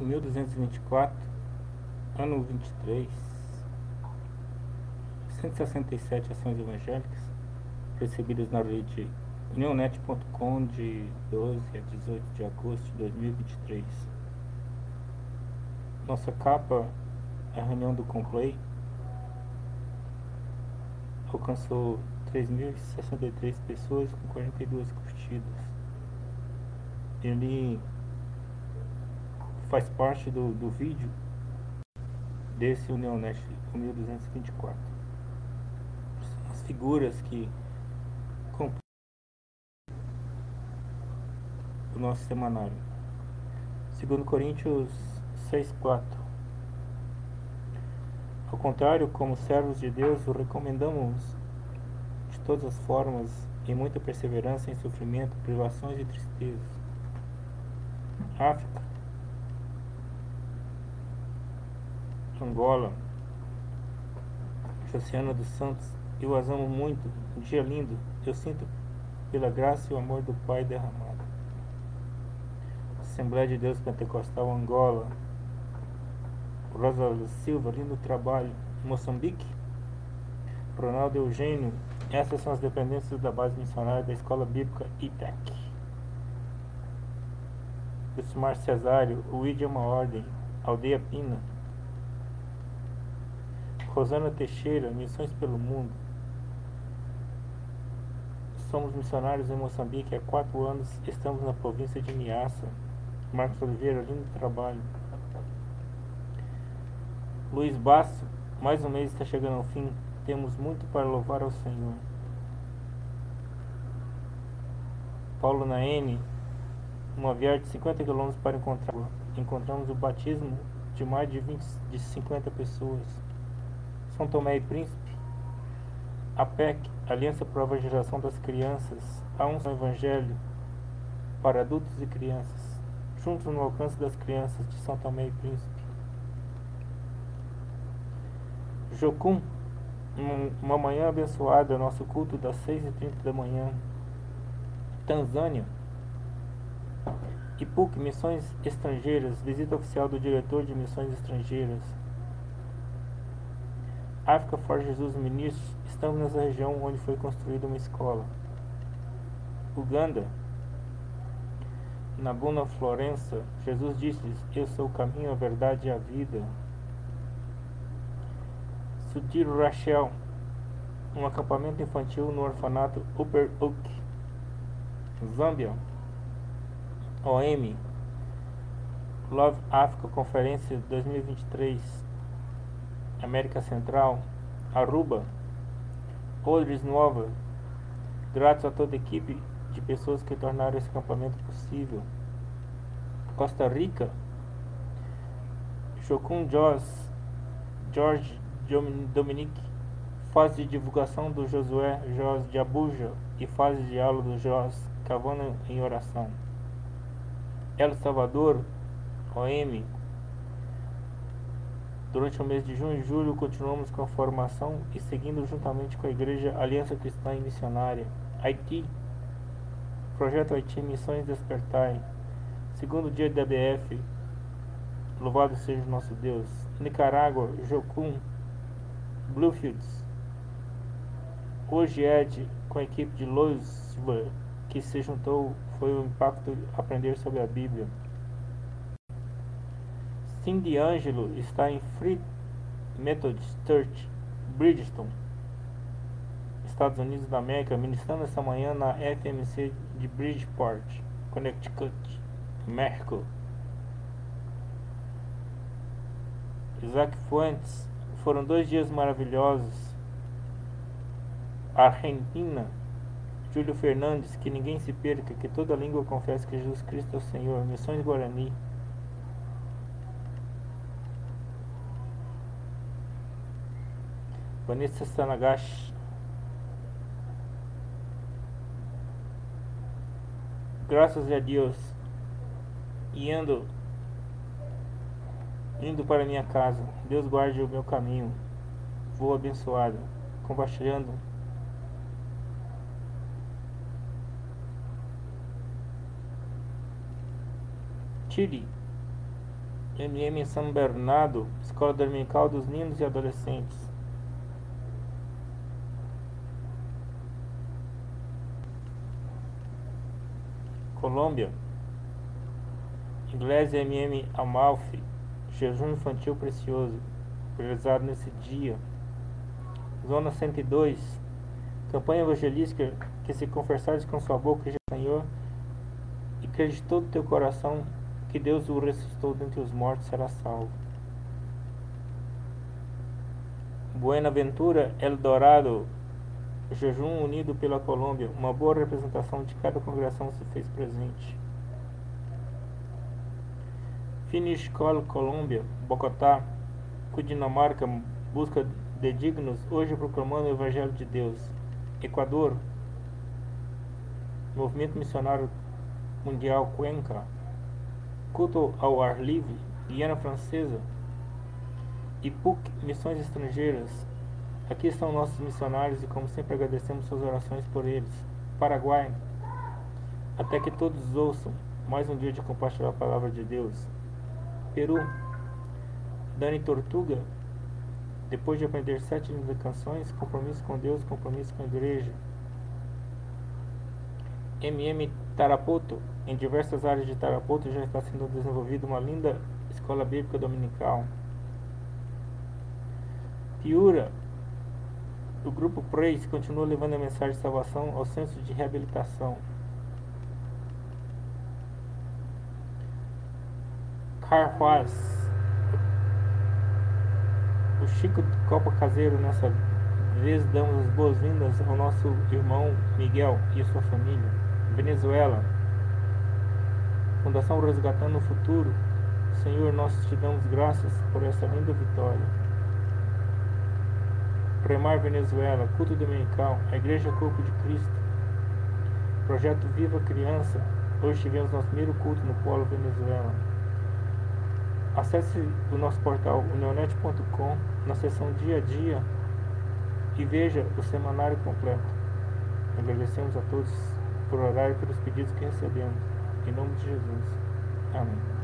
1224, ano 23, 167 ações evangélicas recebidas na rede neonet.com de 12 a 18 de agosto de 2023. Nossa capa a reunião do Complay alcançou 3.063 pessoas com 42 curtidas. Ele faz parte do, do vídeo desse Unionest 1224. As figuras que compõem o nosso semanário. Segundo Coríntios 6.4 Ao contrário, como servos de Deus, o recomendamos de todas as formas, em muita perseverança em sofrimento, privações e tristezas. África Angola, Josiana dos Santos, eu as amo muito, um dia lindo, eu sinto pela graça e o amor do Pai derramado. Assembleia de Deus Pentecostal Angola, Rosa Silva, lindo trabalho, Moçambique, Ronaldo Eugênio, essas são as dependências da base missionária da Escola Bíblica ITEC. Wilson Cesário, o ID é uma ordem, Aldeia Pina, Rosana Teixeira, Missões pelo Mundo. Somos missionários em Moçambique há quatro anos. Estamos na província de Niassa. Marcos Oliveira, lindo trabalho. Luiz Basso, mais um mês está chegando ao fim. Temos muito para louvar ao Senhor. Paulo Naene, uma viagem de 50 quilômetros para encontrar. Encontramos o batismo de mais de, 20, de 50 pessoas. São Tomé e Príncipe, a PEC, Aliança para a Evangelização das Crianças, há um Evangelho para adultos e crianças, juntos no alcance das crianças de São Tomé e Príncipe. Jocum, uma manhã abençoada, nosso culto das 6h30 da manhã. Tanzânia, IPUC, Missões Estrangeiras, visita oficial do diretor de Missões Estrangeiras. África for Jesus Ministros, estamos nessa região onde foi construída uma escola. Uganda, Nabuna Florença, Jesus disse-lhes: Eu sou o caminho, a verdade e a vida. Sudiro Rachel, um acampamento infantil no orfanato Upper Oak. Zâmbia, OM, Love Africa Conferência 2023. América Central, Aruba, Odres Nova, gratos a toda a equipe de pessoas que tornaram esse acampamento possível. Costa Rica, Chocum Jos, George Dominique, fase de divulgação do Josué Jos de Abuja e fase de aula do Jos Cavando em oração. El Salvador, OM, Durante o mês de junho e julho, continuamos com a formação e seguindo juntamente com a Igreja Aliança Cristã e Missionária. Haiti, Projeto Haiti Missões Despertai. Segundo dia da BF, louvado seja o nosso Deus. Nicarágua, Jocum, Bluefields. Hoje Ed, com a equipe de Louisville, que se juntou, foi o impacto aprender sobre a Bíblia. Cindy Angelo está em Free Methodist Church, Bridgestone, Estados Unidos da América, ministrando esta manhã na FMC de Bridgeport, Connecticut, México. Isaac Fuentes, foram dois dias maravilhosos. Argentina, Júlio Fernandes, que ninguém se perca, que toda língua confesse que Jesus Cristo é o Senhor. Missões Guarani. Vanessa Sanagashi. Graças a Deus. Indo, indo para minha casa. Deus guarde o meu caminho. Vou abençoado. Compartilhando Chile. MM São Bernardo, Escola Dominical dos Ninos e Adolescentes. Colômbia, Igreja MM Amalfi, Jejum Infantil Precioso, realizado nesse dia. Zona 102, campanha evangelística que se confessares com sua boca que Senhor e crede todo teu coração que Deus o ressuscitou dentre os mortos será salvo. Buenaventura Eldorado, jejum unido pela Colômbia, uma boa representação de cada congregação se fez presente. Finish Call Colômbia, Bogotá, Cundinamarca, busca de dignos, hoje proclamando o Evangelho de Deus. Equador, Movimento Missionário Mundial Cuenca, Culto ao Ar Livre, Guiana Francesa, IPUC Missões Estrangeiras. Aqui estão nossos missionários e, como sempre, agradecemos suas orações por eles. Paraguai, até que todos ouçam mais um dia de compartilhar a palavra de Deus. Peru, Dani Tortuga, depois de aprender sete lindas canções, compromisso com Deus, compromisso com a igreja. MM Tarapoto, em diversas áreas de Tarapoto já está sendo desenvolvida uma linda escola bíblica dominical. Piura, o grupo Praise continua levando a mensagem de salvação ao centro de reabilitação. Carhuaz, o Chico de Copa Caseiro, nessa vez damos as boas-vindas ao nosso irmão Miguel e a sua família. Venezuela, Fundação Resgatando o Futuro, Senhor, nós te damos graças por essa linda vitória. Premar Venezuela, Culto Dominical, a Igreja Corpo de Cristo, Projeto Viva Criança, hoje tivemos nosso primeiro culto no Polo Venezuela. Acesse o nosso portal unionet.com na seção Dia a Dia e veja o semanário completo. Agradecemos a todos por orar e pelos pedidos que recebemos. Em nome de Jesus. Amém.